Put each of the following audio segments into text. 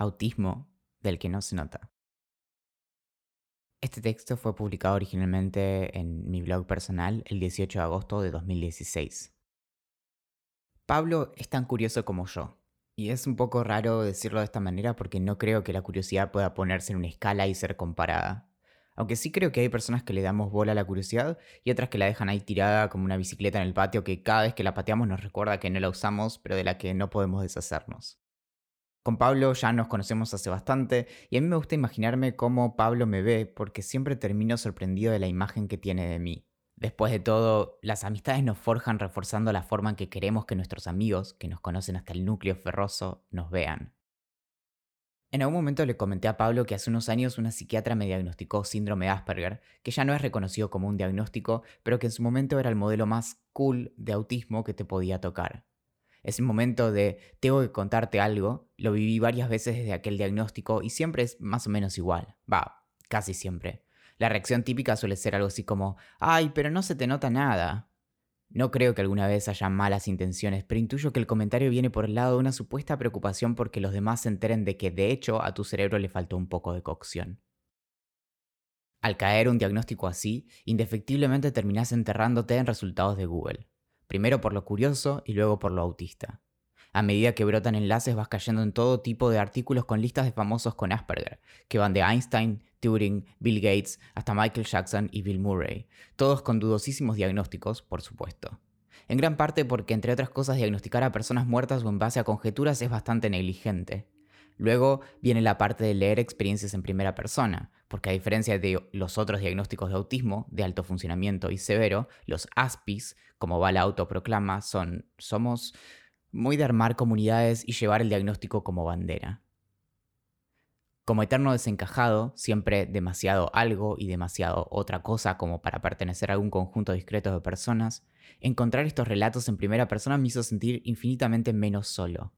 Autismo del que no se nota. Este texto fue publicado originalmente en mi blog personal el 18 de agosto de 2016. Pablo es tan curioso como yo, y es un poco raro decirlo de esta manera porque no creo que la curiosidad pueda ponerse en una escala y ser comparada. Aunque sí creo que hay personas que le damos bola a la curiosidad y otras que la dejan ahí tirada como una bicicleta en el patio que cada vez que la pateamos nos recuerda que no la usamos pero de la que no podemos deshacernos. Con Pablo ya nos conocemos hace bastante y a mí me gusta imaginarme cómo Pablo me ve porque siempre termino sorprendido de la imagen que tiene de mí. Después de todo, las amistades nos forjan reforzando la forma en que queremos que nuestros amigos, que nos conocen hasta el núcleo ferroso, nos vean. En algún momento le comenté a Pablo que hace unos años una psiquiatra me diagnosticó síndrome de Asperger, que ya no es reconocido como un diagnóstico, pero que en su momento era el modelo más cool de autismo que te podía tocar. Ese momento de tengo que contarte algo, lo viví varias veces desde aquel diagnóstico y siempre es más o menos igual. Va, casi siempre. La reacción típica suele ser algo así como, ay, pero no se te nota nada. No creo que alguna vez haya malas intenciones, pero intuyo que el comentario viene por el lado de una supuesta preocupación porque los demás se enteren de que de hecho a tu cerebro le faltó un poco de cocción. Al caer un diagnóstico así, indefectiblemente terminás enterrándote en resultados de Google, primero por lo curioso y luego por lo autista. A medida que brotan enlaces vas cayendo en todo tipo de artículos con listas de famosos con Asperger, que van de Einstein, Turing, Bill Gates, hasta Michael Jackson y Bill Murray, todos con dudosísimos diagnósticos, por supuesto. En gran parte porque, entre otras cosas, diagnosticar a personas muertas o en base a conjeturas es bastante negligente. Luego viene la parte de leer experiencias en primera persona, porque a diferencia de los otros diagnósticos de autismo, de alto funcionamiento y severo, los ASPIs, como va la autoproclama, son somos muy de armar comunidades y llevar el diagnóstico como bandera. Como eterno desencajado, siempre demasiado algo y demasiado otra cosa como para pertenecer a algún conjunto discreto de personas, encontrar estos relatos en primera persona me hizo sentir infinitamente menos solo.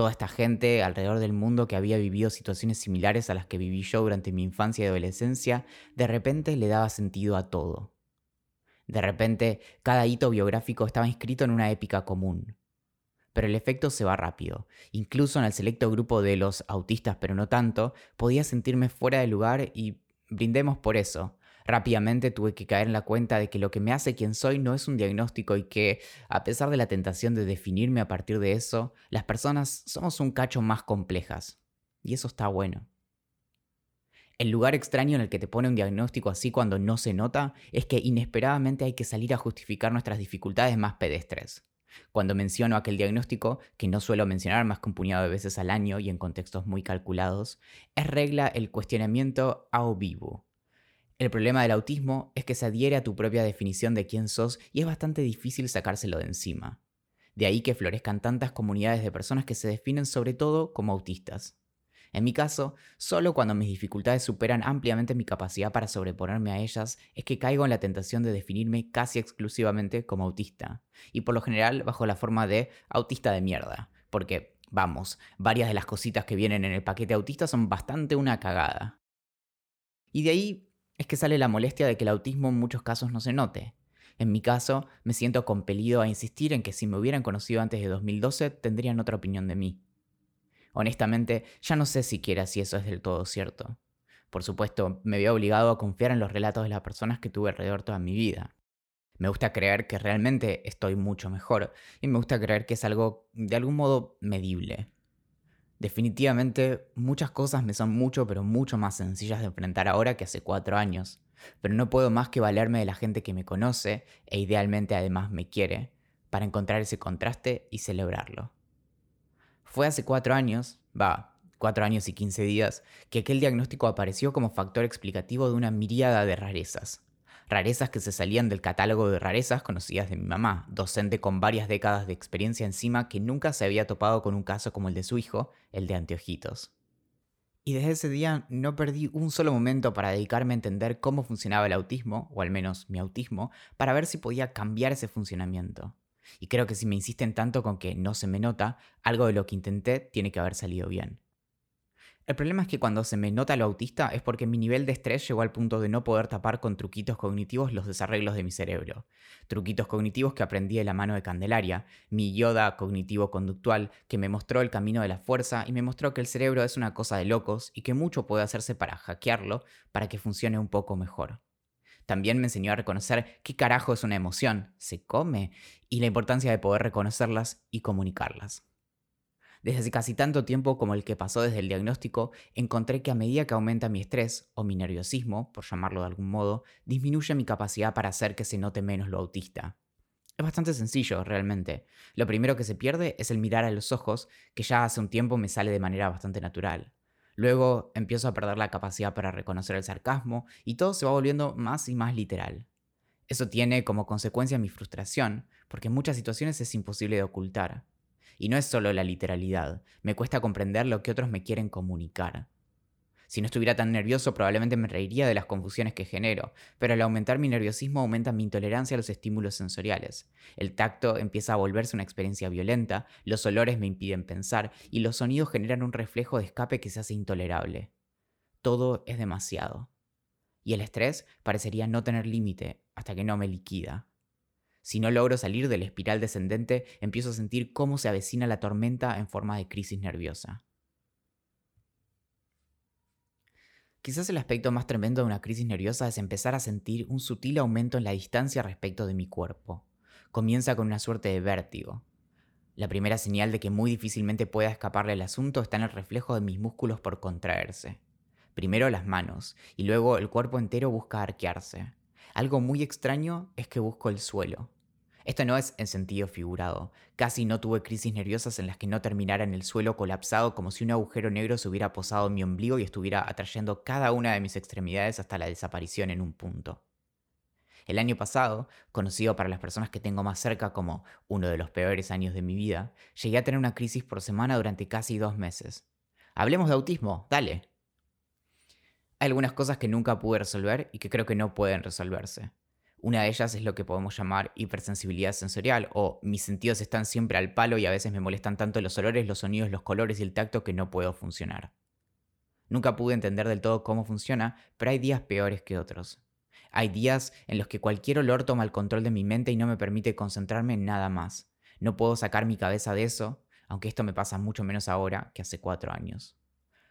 Toda esta gente alrededor del mundo que había vivido situaciones similares a las que viví yo durante mi infancia y adolescencia, de repente le daba sentido a todo. De repente, cada hito biográfico estaba inscrito en una épica común pero el efecto se va rápido. Incluso en el selecto grupo de los autistas, pero no tanto, podía sentirme fuera de lugar y brindemos por eso. Rápidamente tuve que caer en la cuenta de que lo que me hace quien soy no es un diagnóstico y que, a pesar de la tentación de definirme a partir de eso, las personas somos un cacho más complejas. Y eso está bueno. El lugar extraño en el que te pone un diagnóstico así cuando no se nota es que inesperadamente hay que salir a justificar nuestras dificultades más pedestres. Cuando menciono aquel diagnóstico, que no suelo mencionar más que un puñado de veces al año y en contextos muy calculados, es regla el cuestionamiento a vivo. El problema del autismo es que se adhiere a tu propia definición de quién sos y es bastante difícil sacárselo de encima. De ahí que florezcan tantas comunidades de personas que se definen sobre todo como autistas. En mi caso, solo cuando mis dificultades superan ampliamente mi capacidad para sobreponerme a ellas es que caigo en la tentación de definirme casi exclusivamente como autista, y por lo general bajo la forma de autista de mierda, porque, vamos, varias de las cositas que vienen en el paquete autista son bastante una cagada. Y de ahí es que sale la molestia de que el autismo en muchos casos no se note. En mi caso, me siento compelido a insistir en que si me hubieran conocido antes de 2012 tendrían otra opinión de mí. Honestamente, ya no sé siquiera si eso es del todo cierto. Por supuesto, me veo obligado a confiar en los relatos de las personas que tuve alrededor toda mi vida. Me gusta creer que realmente estoy mucho mejor y me gusta creer que es algo de algún modo medible. Definitivamente muchas cosas me son mucho pero mucho más sencillas de enfrentar ahora que hace cuatro años, pero no puedo más que valerme de la gente que me conoce e idealmente además me quiere para encontrar ese contraste y celebrarlo. Fue hace cuatro años, va, cuatro años y quince días, que aquel diagnóstico apareció como factor explicativo de una miríada de rarezas. Rarezas que se salían del catálogo de rarezas conocidas de mi mamá, docente con varias décadas de experiencia encima que nunca se había topado con un caso como el de su hijo, el de anteojitos. Y desde ese día no perdí un solo momento para dedicarme a entender cómo funcionaba el autismo, o al menos mi autismo, para ver si podía cambiar ese funcionamiento. Y creo que si me insisten tanto con que no se me nota, algo de lo que intenté tiene que haber salido bien. El problema es que cuando se me nota lo autista es porque mi nivel de estrés llegó al punto de no poder tapar con truquitos cognitivos los desarreglos de mi cerebro. Truquitos cognitivos que aprendí de la mano de Candelaria, mi yoda cognitivo-conductual que me mostró el camino de la fuerza y me mostró que el cerebro es una cosa de locos y que mucho puede hacerse para hackearlo para que funcione un poco mejor. También me enseñó a reconocer qué carajo es una emoción, se come, y la importancia de poder reconocerlas y comunicarlas. Desde casi tanto tiempo como el que pasó desde el diagnóstico, encontré que a medida que aumenta mi estrés, o mi nerviosismo, por llamarlo de algún modo, disminuye mi capacidad para hacer que se note menos lo autista. Es bastante sencillo, realmente. Lo primero que se pierde es el mirar a los ojos, que ya hace un tiempo me sale de manera bastante natural. Luego empiezo a perder la capacidad para reconocer el sarcasmo y todo se va volviendo más y más literal. Eso tiene como consecuencia mi frustración, porque en muchas situaciones es imposible de ocultar. Y no es solo la literalidad, me cuesta comprender lo que otros me quieren comunicar. Si no estuviera tan nervioso probablemente me reiría de las confusiones que genero, pero al aumentar mi nerviosismo aumenta mi intolerancia a los estímulos sensoriales. El tacto empieza a volverse una experiencia violenta, los olores me impiden pensar y los sonidos generan un reflejo de escape que se hace intolerable. Todo es demasiado. Y el estrés parecería no tener límite hasta que no me liquida. Si no logro salir del espiral descendente, empiezo a sentir cómo se avecina la tormenta en forma de crisis nerviosa. Quizás el aspecto más tremendo de una crisis nerviosa es empezar a sentir un sutil aumento en la distancia respecto de mi cuerpo. Comienza con una suerte de vértigo. La primera señal de que muy difícilmente pueda escaparle al asunto está en el reflejo de mis músculos por contraerse. Primero las manos, y luego el cuerpo entero busca arquearse. Algo muy extraño es que busco el suelo. Esto no es en sentido figurado. Casi no tuve crisis nerviosas en las que no terminara en el suelo colapsado como si un agujero negro se hubiera posado en mi ombligo y estuviera atrayendo cada una de mis extremidades hasta la desaparición en un punto. El año pasado, conocido para las personas que tengo más cerca como uno de los peores años de mi vida, llegué a tener una crisis por semana durante casi dos meses. Hablemos de autismo, dale. Hay algunas cosas que nunca pude resolver y que creo que no pueden resolverse. Una de ellas es lo que podemos llamar hipersensibilidad sensorial o mis sentidos están siempre al palo y a veces me molestan tanto los olores, los sonidos, los colores y el tacto que no puedo funcionar. Nunca pude entender del todo cómo funciona, pero hay días peores que otros. Hay días en los que cualquier olor toma el control de mi mente y no me permite concentrarme en nada más. No puedo sacar mi cabeza de eso, aunque esto me pasa mucho menos ahora que hace cuatro años.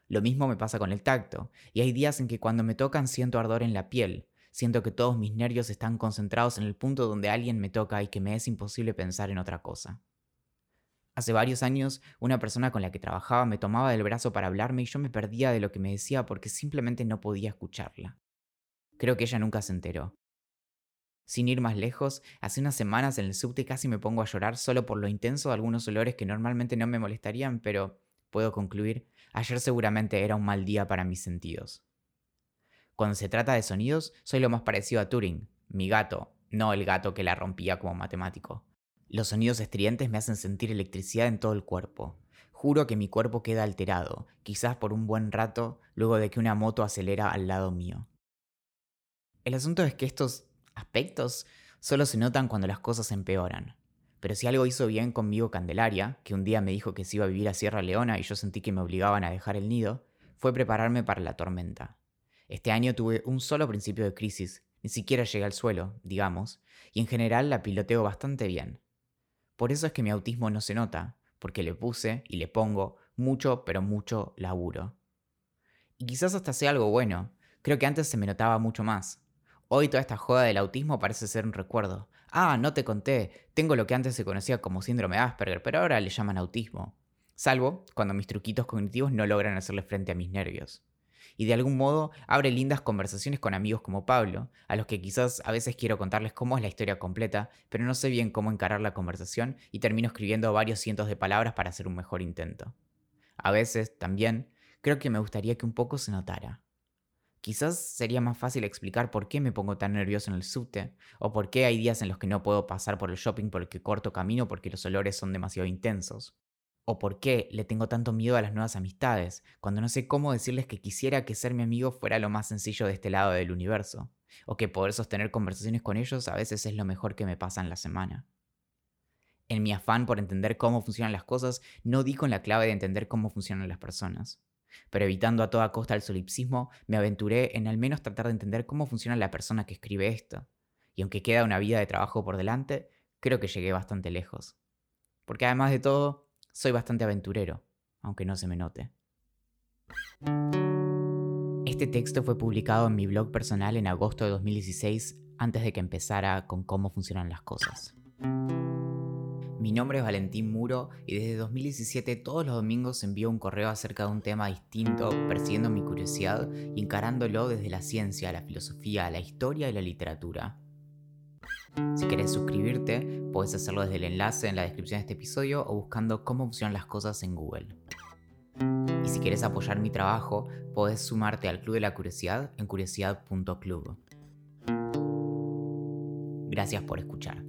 Lo mismo me pasa con el tacto, y hay días en que cuando me tocan siento ardor en la piel, siento que todos mis nervios están concentrados en el punto donde alguien me toca y que me es imposible pensar en otra cosa. Hace varios años, una persona con la que trabajaba me tomaba del brazo para hablarme y yo me perdía de lo que me decía porque simplemente no podía escucharla. Creo que ella nunca se enteró. Sin ir más lejos, hace unas semanas en el subte casi me pongo a llorar solo por lo intenso de algunos olores que normalmente no me molestarían, pero puedo concluir, ayer seguramente era un mal día para mis sentidos. Cuando se trata de sonidos, soy lo más parecido a Turing, mi gato, no el gato que la rompía como matemático. Los sonidos estridentes me hacen sentir electricidad en todo el cuerpo. Juro que mi cuerpo queda alterado, quizás por un buen rato, luego de que una moto acelera al lado mío. El asunto es que estos aspectos solo se notan cuando las cosas empeoran. Pero si algo hizo bien conmigo Candelaria, que un día me dijo que se iba a vivir a Sierra Leona y yo sentí que me obligaban a dejar el nido, fue prepararme para la tormenta. Este año tuve un solo principio de crisis, ni siquiera llegué al suelo, digamos, y en general la piloteo bastante bien. Por eso es que mi autismo no se nota, porque le puse y le pongo mucho, pero mucho laburo. Y quizás hasta sea algo bueno, creo que antes se me notaba mucho más. Hoy toda esta joda del autismo parece ser un recuerdo. Ah, no te conté, tengo lo que antes se conocía como síndrome de Asperger, pero ahora le llaman autismo. Salvo cuando mis truquitos cognitivos no logran hacerle frente a mis nervios. Y de algún modo abre lindas conversaciones con amigos como Pablo, a los que quizás a veces quiero contarles cómo es la historia completa, pero no sé bien cómo encarar la conversación y termino escribiendo varios cientos de palabras para hacer un mejor intento. A veces, también, creo que me gustaría que un poco se notara. Quizás sería más fácil explicar por qué me pongo tan nervioso en el subte, o por qué hay días en los que no puedo pasar por el shopping porque corto camino porque los olores son demasiado intensos. O por qué le tengo tanto miedo a las nuevas amistades, cuando no sé cómo decirles que quisiera que ser mi amigo fuera lo más sencillo de este lado del universo, o que poder sostener conversaciones con ellos a veces es lo mejor que me pasa en la semana. En mi afán por entender cómo funcionan las cosas, no di con la clave de entender cómo funcionan las personas. Pero evitando a toda costa el solipsismo, me aventuré en al menos tratar de entender cómo funciona la persona que escribe esto. Y aunque queda una vida de trabajo por delante, creo que llegué bastante lejos. Porque además de todo, soy bastante aventurero, aunque no se me note. Este texto fue publicado en mi blog personal en agosto de 2016, antes de que empezara con cómo funcionan las cosas. Mi nombre es Valentín Muro y desde 2017 todos los domingos envío un correo acerca de un tema distinto, persiguiendo mi curiosidad y encarándolo desde la ciencia, la filosofía, la historia y la literatura. Si quieres suscribirte, puedes hacerlo desde el enlace en la descripción de este episodio o buscando cómo funcionan las cosas en Google. Y si quieres apoyar mi trabajo, puedes sumarte al Club de la Curiosidad en curiosidad.club. Gracias por escuchar.